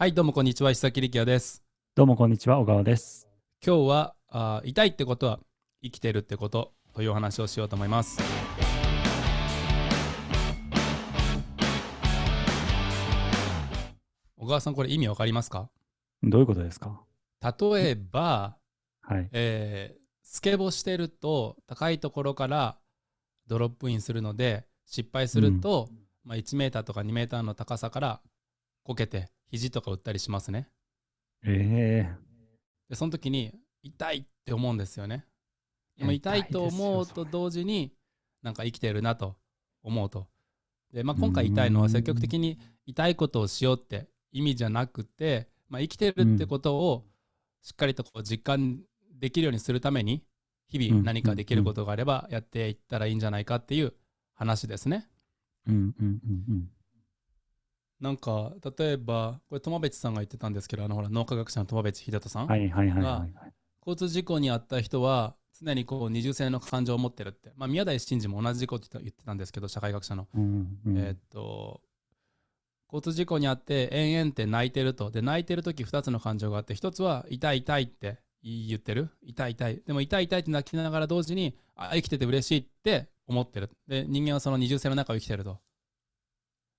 はい、どうもこんにちは、石崎力也です。どうもこんにちは、小川です。今日はあー痛いってことは生きてるってことというお話をしようと思います。小川さん、これ意味わかりますか？どういうことですか？例えば、はい。えースケボーしてると高いところからドロップインするので失敗すると、まあ、1メーターとか2メーターの高さからこけて肘とか打ったりしますね。えでその時に痛いって思うんですよね。でも痛いと思うと同時になんか生きてるなと思うと。で、まあ、今回言いのは積極的に痛いことをしようって意味じゃなくて、まあ、生きてるってことをしっかりとこう実感できるようにするために日々何かできることがあればやっていったらいいんじゃないかっていう話ですね。えうんうんうんうん。なんか例えばこれ友別さんが言ってたんですけどあのほら脳科学者の友別秀人さん、はいはいはいはい。はい。交通事故に遭った人は常にこう二重性の感情を持ってるって、まあ、宮台真司も同じこと言ってたんですけど社会学者の、うんうん。えーっと交通事故に遭って延々って泣いてると。で泣いてる時2つの感情があって1つは痛い痛いって言ってる。痛い痛い。でも痛い痛いって泣きながら同時にあ生きてて嬉しいって思ってる。で人間はその二重性の中を生きてると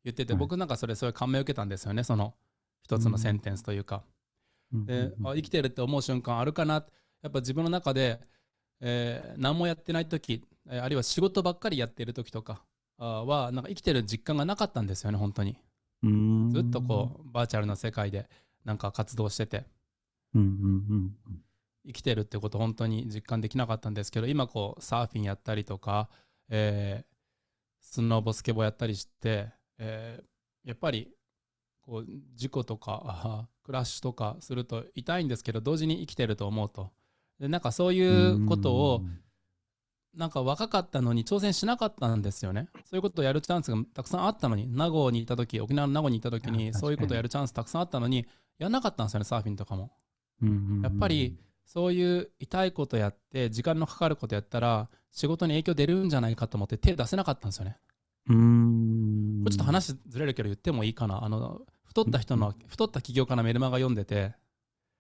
言ってて、はい。僕なんかそれすごい感銘を受けたんですよねその一つのセンテンスというか、うん。でうんあ生きてるって思う瞬間あるかな。やっぱ自分の中で、えー何もやってない時えーあるいは仕事ばっかりやってる時とかはなんか生きてる実感がなかったんですよね本当に。うん。ずっとこうバーチャルな世界でなんか活動してて。うんうんうん生きてるってこと本当に実感できなかったんですけど今こうサーフィンやったりとか、えースノボスケボーやったりして、えーやっぱりこう事故とか クラッシュとかすると痛いんですけど同時に生きてると思うと。でなんかそういうことをなんか若かったのに挑戦しなかったんですよね。そういうことをやるチャンスがたくさんあったのに名護にいた時沖縄の名護にいた時にに。そういうことをやるチャンスたくさんあったのにやんなかったんですよねサーフィンとかも。やっぱりそういう痛いことやって時間のかかることやったら仕事に影響出るんじゃないかと思って手出せなかったんですよね。れちょっと話ずれるけど言ってもいいかな。あの太った人の太った起業家のメルマガ読んでて。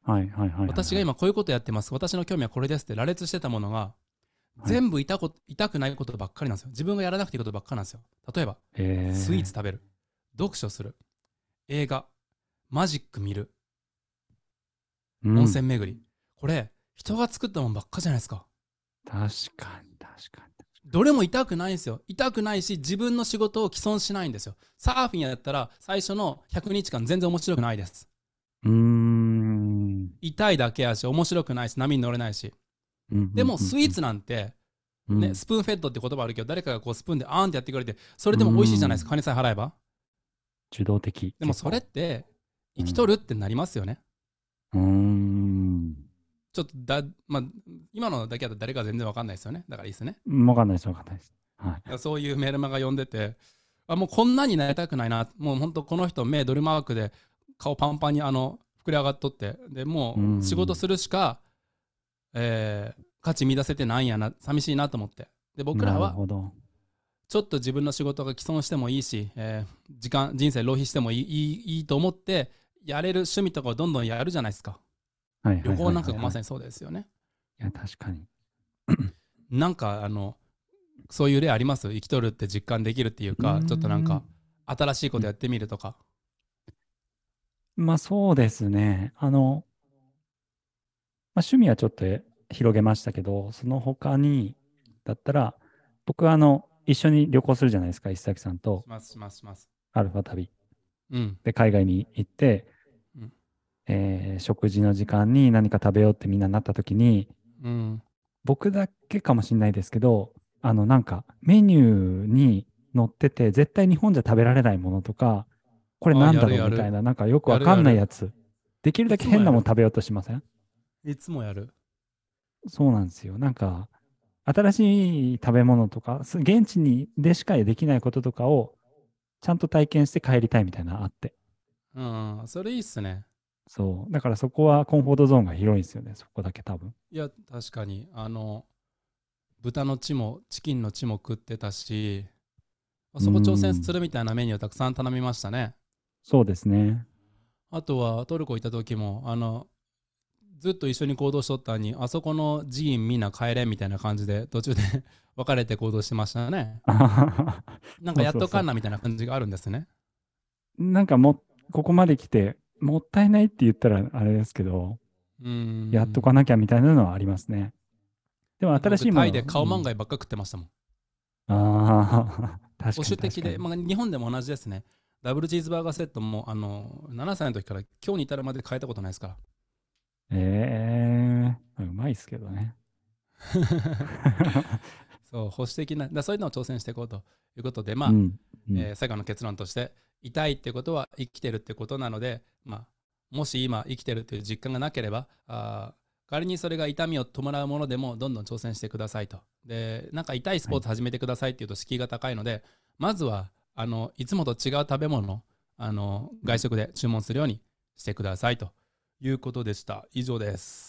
はいはいはいはい私が今こういうことやってます。私の興味はこれですって羅列してたものがはい。全部痛こ痛くないことばっかりなんですよ。自分がやらなくていいことばっかりなんですよ。例えばえスイーツ食べる。読書する。映画。マジック見る。温泉巡り、これ人が作ったもんばっかじゃないですか。確かに確かどれも痛くないんですよ。痛くないし、自分の仕事を既存しないんですよ。サーフィンやったら、最初の100日間全然面白くないです。にうーん痛いだけやし、面白くないし、波に乗れないし。うんでも、スイーツなんて、うんね、スプーンフェッドって言葉あるけど、誰かがこうスプーンであーんってやってくれて、それでも美味しいじゃないですか、金さえ払えば。受動的でも、それって、生きとるってなりますよね。ちょっとだ、まあ、今のだけだと誰か全然わかんないですよね。だからいいですね。わかんないですわかんないですはいそういうメールマガ読んでて、あもうこんなになりたくないな、もう本当この人目ドルマークで顔パンパンにあの膨れ上がっとって、でもううん仕事するしか、えー価値見出せてないんやな、寂しいなと思って。で、僕らはちょっと自分の仕事が既存してもいいし、えー時間、人生浪費してもいいいいいいと思って、やれる趣味とかをどんどんやるじゃないですか。はいはいはいはい。旅行なんかがまさにそうですよね。いや確かに。なんかあのそういう例あります？生きとるって実感できるっていうかうちょっとなんか新しいことやってみるとか。まあそうですね。あの、まあ、趣味はちょっと広げましたけど、その他に、だったら、僕はあの、一緒に旅行するじゃないですか、石崎さんと。しますしますします。アルファ旅。うん。で、海外に行って、うんえー食事の時間に何か食べようってみんななった時に、うん僕だけかもしれないですけど、あの、なんか、メニューに載ってて、絶対日本じゃ食べられないものとか、これなんだろうみたいな、なんかよくわかんないやつ。できるだけ変なもの食べようとしません？いつもやるそうなんですよ。なんか、新しい食べ物とか、す現地にでしかできないこととかを、ちゃんと体験して帰りたいみたいなのあって。うんそれいいっすねそう。だからそこはコンフォートゾーンが広いんですよね。そこだけ多分。いや確かにあの豚の血もチキンの血も食ってたしそこ挑戦するみたいなメニューをたくさん頼みましたねそうですね。あとはトルコ行った時もあのずっと一緒に行動しとったのにあそこの寺院みんな帰れみたいな感じで途中で 別れて行動してましたね なんかやっとかんなみたいな感じがあるんですねなんかも、ここまで来て、もったいないって言ったらあれですけど、うんやっとかなきゃみたいなのはありますね。でも新しいもの。僕タイで顔漫画ばっか食ってましたもん、うんああ、確かに保守的で、まあ、日本でも同じですねダブルチーズバーガーセットもあの7歳の時から今日に至るまで変えたことないですからええうまいっすけどね。そう保守的なだそういうのを挑戦していこうということでまあ、うんうんえー最後の結論として痛いってことは生きてるってことなので、まあ、もし今生きてるという実感がなければあ仮にそれが痛みを伴うものでもどんどん挑戦してくださいと。でなんか痛いスポーツ始めてくださいっていうと敷居が高いので、まずはあのいつもと違う食べ物あの外食で注文するようにしてくださいということでした。以上です。